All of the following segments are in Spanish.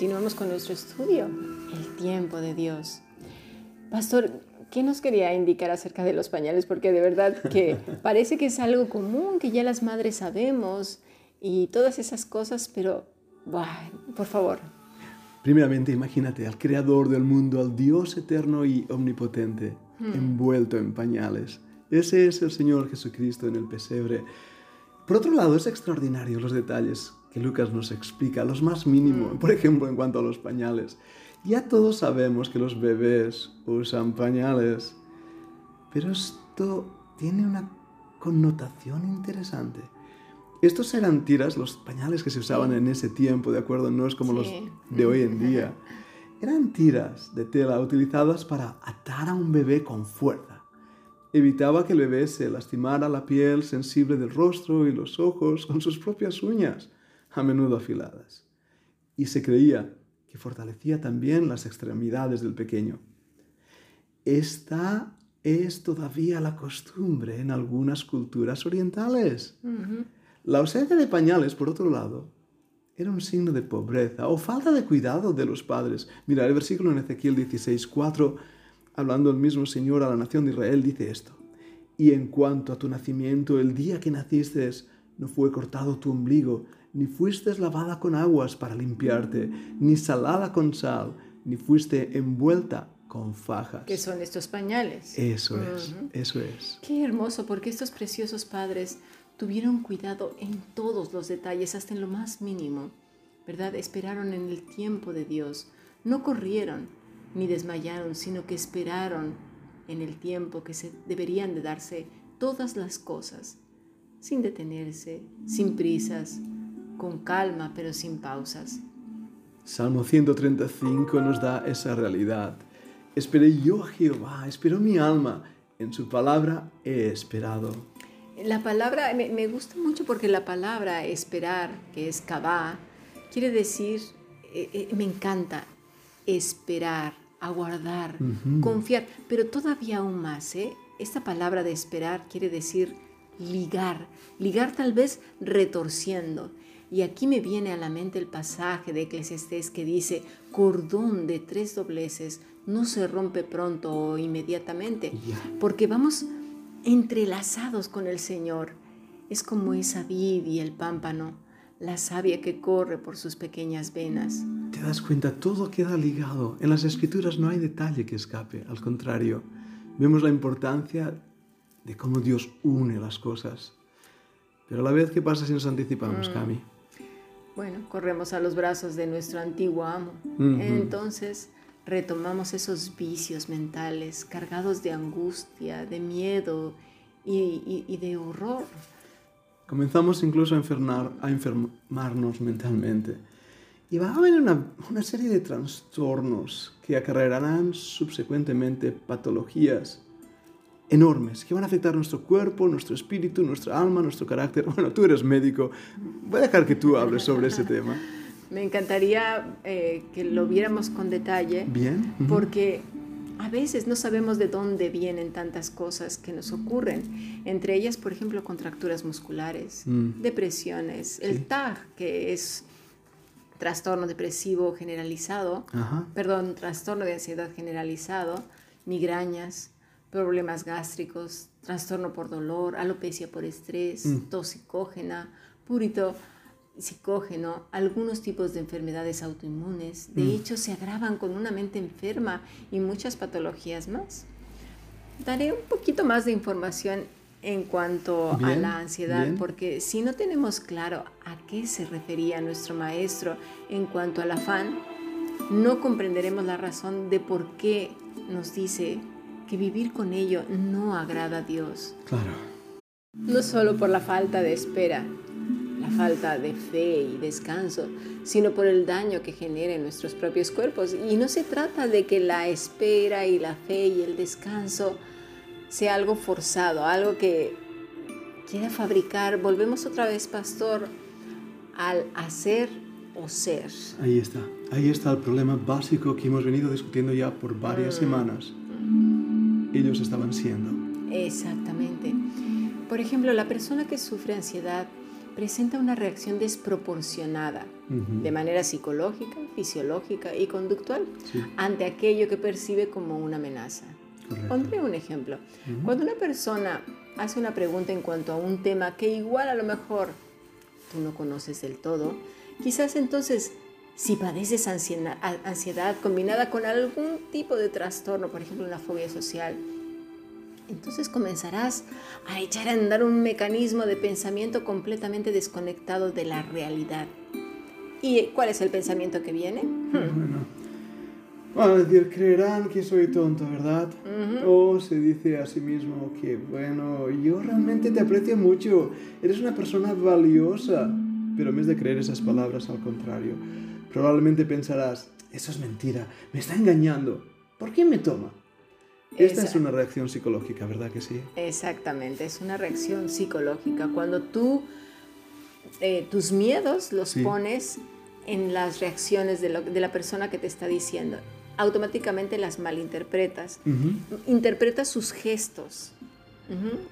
continuamos con nuestro estudio, el tiempo de Dios. Pastor, ¿qué nos quería indicar acerca de los pañales? Porque de verdad que parece que es algo común, que ya las madres sabemos y todas esas cosas, pero, por favor. Primeramente, imagínate al creador del mundo, al Dios eterno y omnipotente, hmm. envuelto en pañales. Ese es el Señor Jesucristo en el pesebre. Por otro lado, es extraordinario los detalles que Lucas nos explica, los más mínimos, mm. por ejemplo, en cuanto a los pañales. Ya todos sabemos que los bebés usan pañales, pero esto tiene una connotación interesante. Estos eran tiras, los pañales que se usaban en ese tiempo, ¿de acuerdo? No es como los de hoy en día. Eran tiras de tela utilizadas para atar a un bebé con fuerza. Evitaba que el bebé se lastimara la piel sensible del rostro y los ojos con sus propias uñas a menudo afiladas, y se creía que fortalecía también las extremidades del pequeño. Esta es todavía la costumbre en algunas culturas orientales. La ausencia de pañales, por otro lado, era un signo de pobreza o falta de cuidado de los padres. Mira, el versículo en Ezequiel 16, 4, hablando el mismo Señor a la nación de Israel, dice esto. Y en cuanto a tu nacimiento, el día que naciste, no fue cortado tu ombligo, ni fuiste lavada con aguas para limpiarte, ni salada con sal, ni fuiste envuelta con fajas. ¿Qué son estos pañales? Eso es, eso es. Qué hermoso, porque estos preciosos padres tuvieron cuidado en todos los detalles, hasta en lo más mínimo, ¿verdad? Esperaron en el tiempo de Dios, no corrieron ni desmayaron, sino que esperaron en el tiempo que se deberían de darse todas las cosas, sin detenerse, sin prisas, con calma pero sin pausas. Salmo 135 nos da esa realidad. Esperé yo a Jehová, esperó mi alma, en su palabra he esperado. La palabra, me, gusta mucho porque la palabra esperar, que es cabá, quiere decir, eh, eh, me encanta, esperar, aguardar, confiar, pero todavía aún más, ¿eh? Esta palabra de esperar quiere decir ligar, ligar tal vez retorciendo. Y aquí me viene a la mente el pasaje de Eclesiastés que dice, cordón de tres dobleces no se rompe pronto o inmediatamente, porque vamos entrelazados con el Señor. Es como esa vid y el pámpano, la savia que corre por sus pequeñas venas. Te das cuenta, todo queda ligado. En las escrituras no hay detalle que escape, al contrario, vemos la importancia de cómo Dios une las cosas. Pero a la vez, ¿qué pasa si nos anticipamos, mm. Cami? Bueno, corremos a los brazos de nuestro antiguo amo. Entonces retomamos esos vicios mentales cargados de angustia, de miedo y, de horror. Comenzamos incluso a, enfermar, a enfermarnos mentalmente. Y va a haber una, una serie de trastornos que acarrearán subsecuentemente patologías enormes que van a afectar nuestro cuerpo, nuestro espíritu, nuestra alma, nuestro carácter. Bueno, tú eres médico, voy a dejar que tú hables sobre ese tema. Me encantaría eh, que lo viéramos con detalle. Bien. Porque a veces no sabemos de dónde vienen tantas cosas que nos ocurren. Entre ellas, por ejemplo, contracturas musculares, mm. depresiones, el TAG, que es trastorno depresivo generalizado, perdón, trastorno de ansiedad generalizado, migrañas, problemas gástricos, trastorno por dolor, alopecia por estrés, mm. tos psicógena, purito psicógeno, algunos tipos de enfermedades autoinmunes. De mm. hecho, se agravan con una mente enferma y muchas patologías más. Daré un poquito más de información en cuanto a la ansiedad, porque si no tenemos claro a qué se refería nuestro maestro en cuanto al afán, no comprenderemos la razón de por qué nos dice que vivir con ello no agrada a Dios. Claro. No solo por la falta de espera, la falta de fe y descanso, sino por el daño que genera en nuestros propios cuerpos. Y no se trata de que la espera y la fe y el descanso sea algo forzado, algo que quiera fabricar. Volvemos otra vez, pastor, al hacer o ser. Ahí está, ahí está el problema básico que hemos venido discutiendo ya por varias mm. semanas ellos estaban siendo. Exactamente. Por ejemplo, la persona que sufre ansiedad presenta una reacción desproporcionada de manera psicológica, fisiológica y conductual ante aquello que percibe como una amenaza. Pondré un ejemplo. Cuando una persona hace una pregunta en cuanto a un tema que igual a lo mejor tú no conoces del todo, quizás entonces si padeces ansiedad, ansiedad combinada con algún tipo de trastorno, por ejemplo una fobia social, entonces comenzarás a echar a andar un mecanismo de pensamiento completamente desconectado de la realidad. ¿Y cuál es el pensamiento que viene? Bueno, decir, creerán que soy tonto, ¿verdad? O se dice a sí mismo que, bueno, yo realmente te aprecio mucho, eres una persona valiosa. Pero en vez de creer esas palabras, al contrario, probablemente pensarás, eso es mentira, me está engañando. ¿Por qué me toma? Esta es una reacción psicológica, ¿verdad que sí? Exactamente, es una reacción psicológica. Cuando tú eh, tus miedos los pones en las reacciones de, la persona que te está diciendo, automáticamente las malinterpretas. Interpretas sus gestos.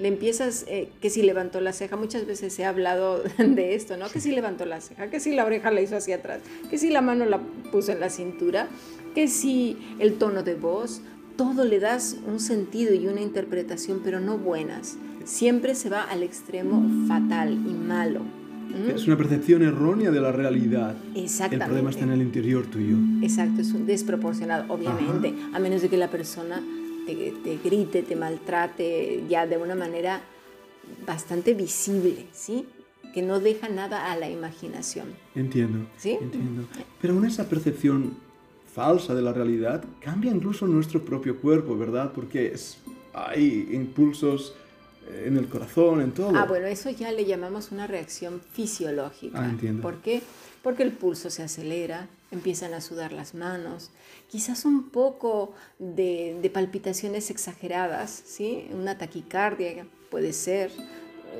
Le empiezas, eh, que si levantó la ceja, muchas veces he hablado de esto, ¿no? Que si levantó la ceja, que si la oreja la hizo hacia atrás, que si la mano la puso en la cintura, que si el tono de voz, todo le das un sentido y una interpretación, pero no buenas. Siempre se va al extremo fatal y malo. ¿Mm? Es una percepción errónea de la realidad. Exactamente. El problema está en el interior tuyo. Exacto, es un desproporcionado, obviamente, a menos de que la persona te, te, grite, te maltrate ya de una manera bastante visible, ¿sí? Que no deja nada a la imaginación. Entiendo. ¿Sí? Entiendo. Pero en esa percepción falsa de la realidad, cambia incluso nuestro propio cuerpo, ¿verdad? Porque es, hay impulsos eh, en el corazón, en todo. Ah, bueno, eso ya le llamamos una reacción fisiológica. Ah, entiendo. ¿Por qué? Porque el pulso se acelera, empiezan a sudar las manos, quizás un poco de, de palpitaciones exageradas, ¿sí? Una taquicardia puede ser,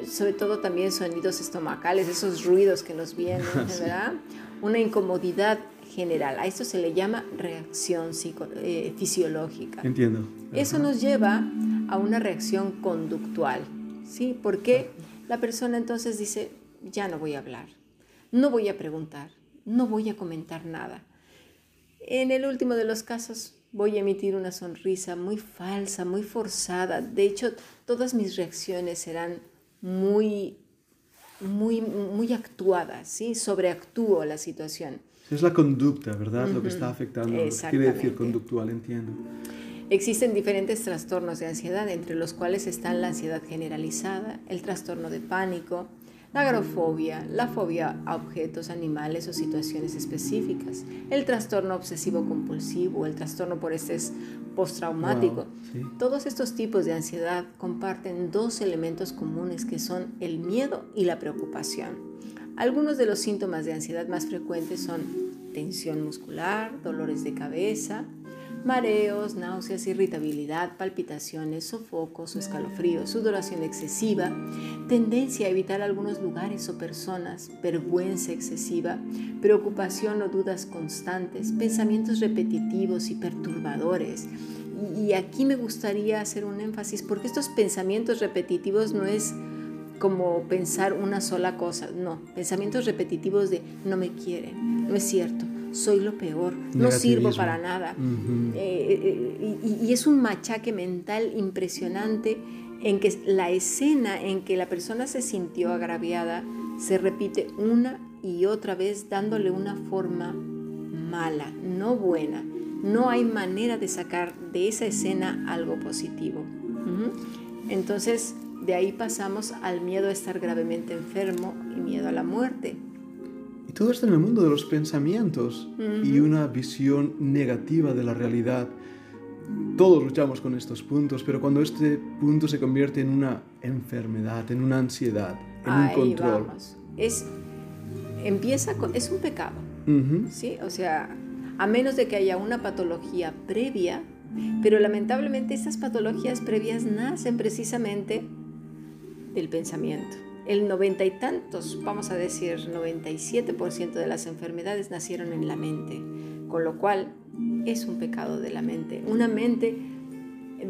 sobre todo también sonidos estomacales, esos ruidos que nos vienen, ¿verdad? Una incomodidad general. A esto se le llama reacción eh, fisiológica. Entiendo. Eso nos lleva a una reacción conductual, ¿sí? Porque la persona entonces dice, ya no voy a hablar, no voy a preguntar, no voy a comentar nada. En el último de los casos voy a emitir una sonrisa muy falsa, muy forzada. De hecho, todas mis reacciones serán muy muy, muy actuadas, ¿sí? sobreactúo la situación. Es la conducta, ¿verdad? Lo que está afectando. quiere decir conductual, entiendo. Existen diferentes trastornos de ansiedad, entre los cuales están la ansiedad generalizada, el trastorno de pánico, la agrofobia, la fobia a objetos, animales o situaciones específicas, el trastorno obsesivo compulsivo, el trastorno por estrés postraumático. Todos estos tipos de ansiedad comparten dos elementos comunes que son el miedo y la preocupación. Algunos de los síntomas de ansiedad más frecuentes son tensión muscular, dolores de cabeza, mareos, náuseas, irritabilidad, palpitaciones, sofocos o escalofríos, sudoración excesiva, tendencia a evitar algunos lugares o personas, vergüenza excesiva, preocupación o dudas constantes, pensamientos repetitivos y perturbadores. Y aquí me gustaría hacer un énfasis porque estos pensamientos repetitivos no es como pensar una sola cosa, no, pensamientos repetitivos de no me quieren, no es cierto, soy lo peor, no sirvo para nada. Eh, eh, y, y, es un machaque mental impresionante en que la escena en que la persona se sintió agraviada se repite una y otra vez dándole una forma mala, no buena. No hay manera de sacar de esa escena algo positivo. Entonces, de ahí pasamos al miedo a estar gravemente enfermo y miedo a la muerte. Y todo esto en el mundo de los pensamientos y una visión negativa de la realidad. Todos luchamos con estos puntos, pero cuando este punto se convierte en una enfermedad, en una ansiedad, en un control. Es, empieza con, es un pecado. ¿sí? O sea, a menos de que haya una patología previa, pero lamentablemente estas patologías previas nacen precisamente del pensamiento. El noventa y tantos, vamos a decir 97% de las enfermedades nacieron en la mente, con lo cual es un pecado de la mente. Una mente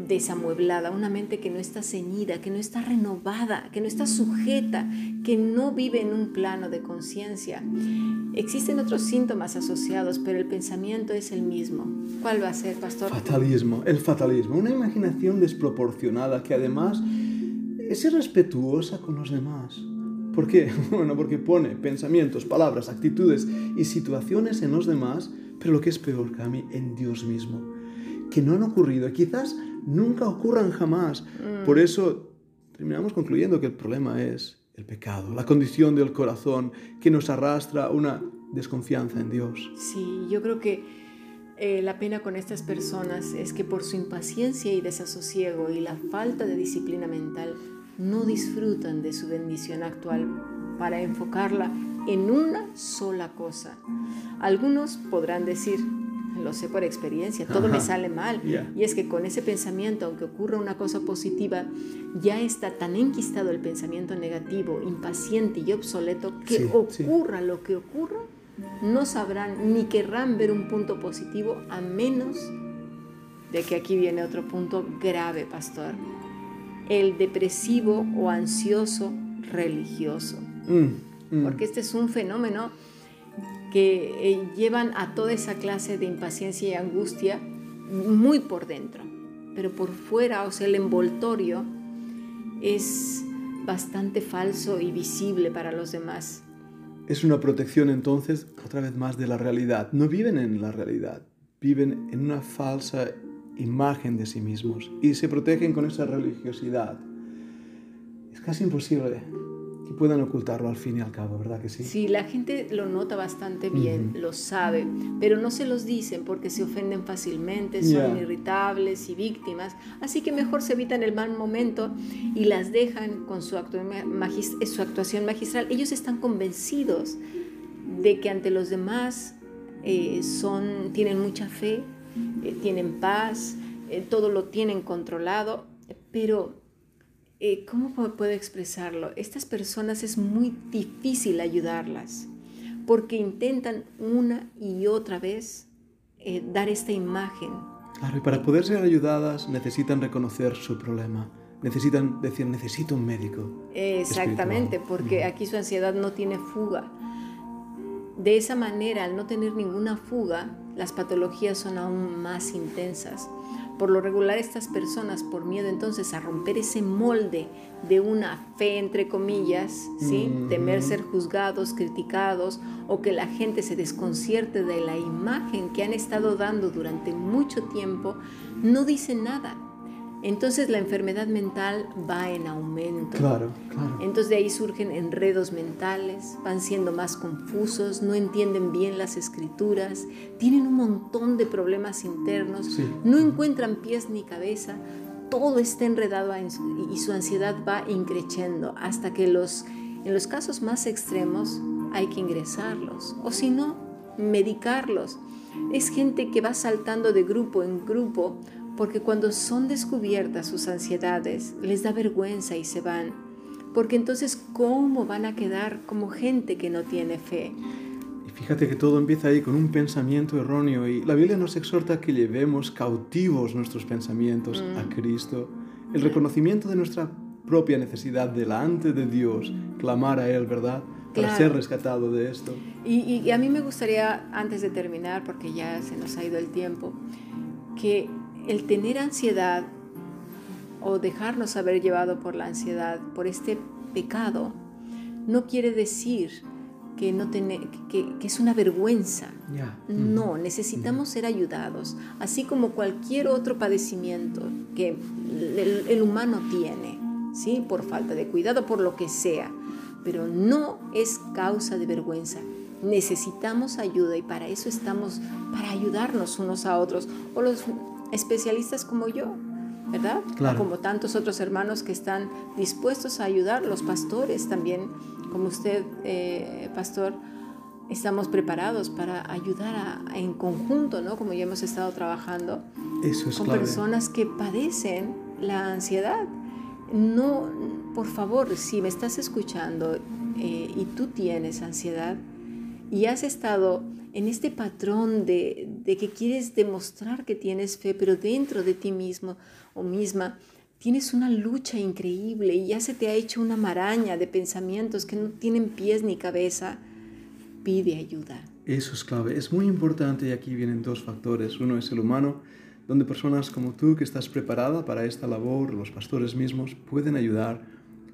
desamueblada, una mente que no está ceñida, que no está renovada, que no está sujeta, que no vive en un plano de conciencia. Existen otros síntomas asociados, pero el pensamiento es el mismo. ¿Cuál va a ser, pastor? Fatalismo, el fatalismo, una imaginación desproporcionada que además es irrespetuosa con los demás. ¿Por qué? Bueno, porque pone pensamientos, palabras, actitudes y situaciones en los demás, pero lo que es peor, Cami, en Dios mismo, que no han ocurrido y quizás nunca ocurran jamás. Mm. Por eso terminamos concluyendo que el problema es el pecado, la condición del corazón que nos arrastra una desconfianza en Dios. Sí, yo creo que eh, la pena con estas personas es que por su impaciencia y desasosiego y la falta de disciplina mental no disfrutan de su bendición actual para enfocarla en una sola cosa. Algunos podrán decir, lo sé por experiencia, todo me sale mal. Y es que con ese pensamiento, aunque ocurra una cosa positiva, ya está tan enquistado el pensamiento negativo, impaciente y obsoleto, que ocurra lo que ocurra, no sabrán ni querrán ver un punto positivo a menos de que aquí viene otro punto grave, pastor el depresivo o ansioso religioso. Mm, mm. Porque este es un fenómeno que eh, llevan a toda esa clase de impaciencia y angustia muy por dentro, pero por fuera, o sea, el envoltorio es bastante falso y visible para los demás. Es una protección entonces, otra vez más, de la realidad. No viven en la realidad, viven en una falsa imagen de sí mismos y se protegen con esa religiosidad. Es casi imposible que puedan ocultarlo al fin y al cabo, ¿verdad que sí? Sí, la gente lo nota bastante bien, lo sabe, pero no se los dicen porque se ofenden fácilmente, son irritables y víctimas, así que mejor se evitan el mal momento y las dejan con su, su actuación magistral. Ellos están convencidos de que ante los demás eh, son, tienen mucha fe, eh, tienen paz, eh, todo lo tienen controlado, pero eh, ¿cómo puedo expresarlo? Estas personas es muy difícil ayudarlas porque intentan una y otra vez dar esta imagen. Claro, y para poder ser ayudadas necesitan reconocer su problema. Necesitan decir, necesito un médico. Exactamente, porque aquí su ansiedad no tiene fuga. De esa manera, al no tener ninguna fuga, las patologías son aún más intensas. Por lo regular estas personas, por miedo entonces a romper ese molde de una fe, entre comillas, ¿sí? temer ser juzgados, criticados o que la gente se desconcierte de la imagen que han estado dando durante mucho tiempo, no dicen nada entonces la enfermedad mental va en aumento. Claro, claro. Entonces de ahí surgen enredos mentales, van siendo más confusos, no entienden bien las escrituras, tienen un montón de problemas internos, no encuentran pies ni cabeza, todo está enredado y su ansiedad va increciendo hasta que los, en los casos más extremos hay que ingresarlos o si no, medicarlos. Es gente que va saltando de grupo en grupo porque cuando son descubiertas sus ansiedades, les da vergüenza y se van. Porque entonces, ¿cómo van a quedar como gente que no tiene fe? Y fíjate que todo empieza ahí con un pensamiento erróneo y la Biblia nos exhorta a que llevemos cautivos nuestros pensamientos a mm. Cristo. El reconocimiento de nuestra propia necesidad delante de Dios, clamar a Él, ¿verdad? Para ser rescatado de esto. Y, y a mí me gustaría, antes de terminar, porque ya se nos ha ido el tiempo, que el tener ansiedad o dejarnos haber llevado por la ansiedad, por este pecado, no quiere decir que, no que, es una vergüenza. No, necesitamos ser ayudados, así como cualquier otro padecimiento que el, humano tiene, ¿sí? por falta de cuidado, por lo que sea, pero no es causa de vergüenza. Necesitamos ayuda y para eso estamos, para ayudarnos unos a otros. O los especialistas como yo, ¿verdad? Como tantos otros hermanos que están dispuestos a ayudar, los pastores también, como usted, eh, pastor, estamos preparados para ayudar en conjunto, ¿no? Como ya hemos estado trabajando con personas que padecen la ansiedad. No, por favor, si me estás escuchando eh, y tú tienes ansiedad, y has estado en este patrón de, de, que quieres demostrar que tienes fe, pero dentro de ti mismo o misma tienes una lucha increíble y ya se te ha hecho una maraña de pensamientos que no tienen pies ni cabeza, pide ayuda. Eso es clave, es muy importante y aquí vienen dos factores. Uno es el humano, donde personas como tú que estás preparada para esta labor, los pastores mismos, pueden ayudar,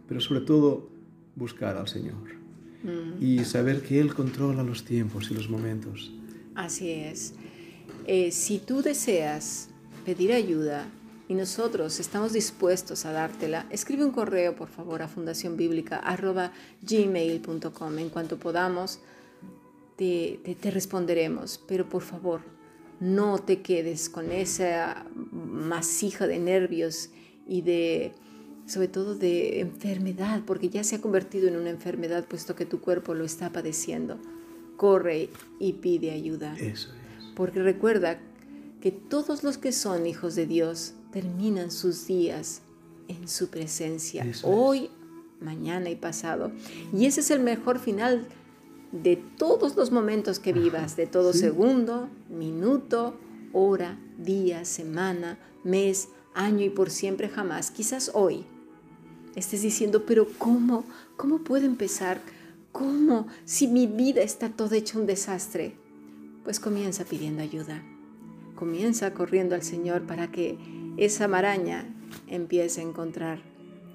pero sobre todo buscar al Señor mm. y saber que Él controla los tiempos y los momentos. Así es. Eh, si tú deseas pedir ayuda y nosotros estamos dispuestos a dártela, escribe un correo por favor a fundacionbiblica.gmail.com. En cuanto podamos, te, te responderemos, pero por favor, no te quedes con esa masija de nervios y de, sobre todo de enfermedad, porque ya se ha convertido en una enfermedad puesto que tu cuerpo lo está padeciendo. Corre y pide ayuda. Eso es. Porque recuerda que todos los que son hijos de Dios terminan sus días en su presencia, hoy, mañana y pasado. Y ese es el mejor final de todos los momentos que vivas, de todo segundo, minuto, hora, día, semana, mes, año y por siempre jamás. Quizás hoy estés diciendo, pero ¿cómo? ¿Cómo puedo empezar? ¿Cómo? Si mi vida está toda hecha un desastre. Pues comienza pidiendo ayuda. Comienza corriendo al Señor para que esa maraña empiece a encontrar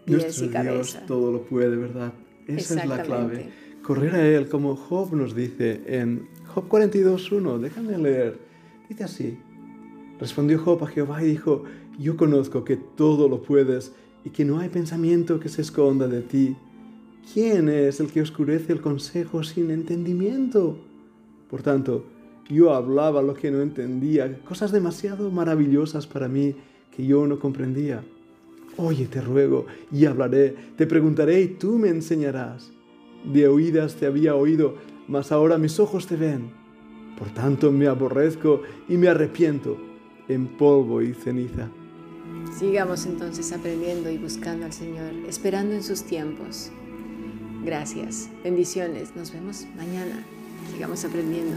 pies y cabeza. Dios todo lo puede, ¿verdad? Esa es la clave correr a Él, como Job nos dice en Job 42.1. Déjame leer. Dice así. Respondió Job a Jehová y dijo, yo conozco que todo lo puedes y que no hay pensamiento que se esconda de ti. ¿Quién es el que oscurece el consejo sin entendimiento? Por tanto, yo hablaba lo que no entendía, cosas demasiado maravillosas para mí que yo no comprendía. Oye, te ruego, y hablaré, te preguntaré y tú me enseñarás de oídas te había oído, mas ahora mis ojos te ven. Por tanto me aborrezco y me arrepiento en polvo y ceniza. Sigamos entonces aprendiendo y buscando al Señor, esperando en sus tiempos. Gracias, bendiciones, nos vemos mañana. Sigamos aprendiendo.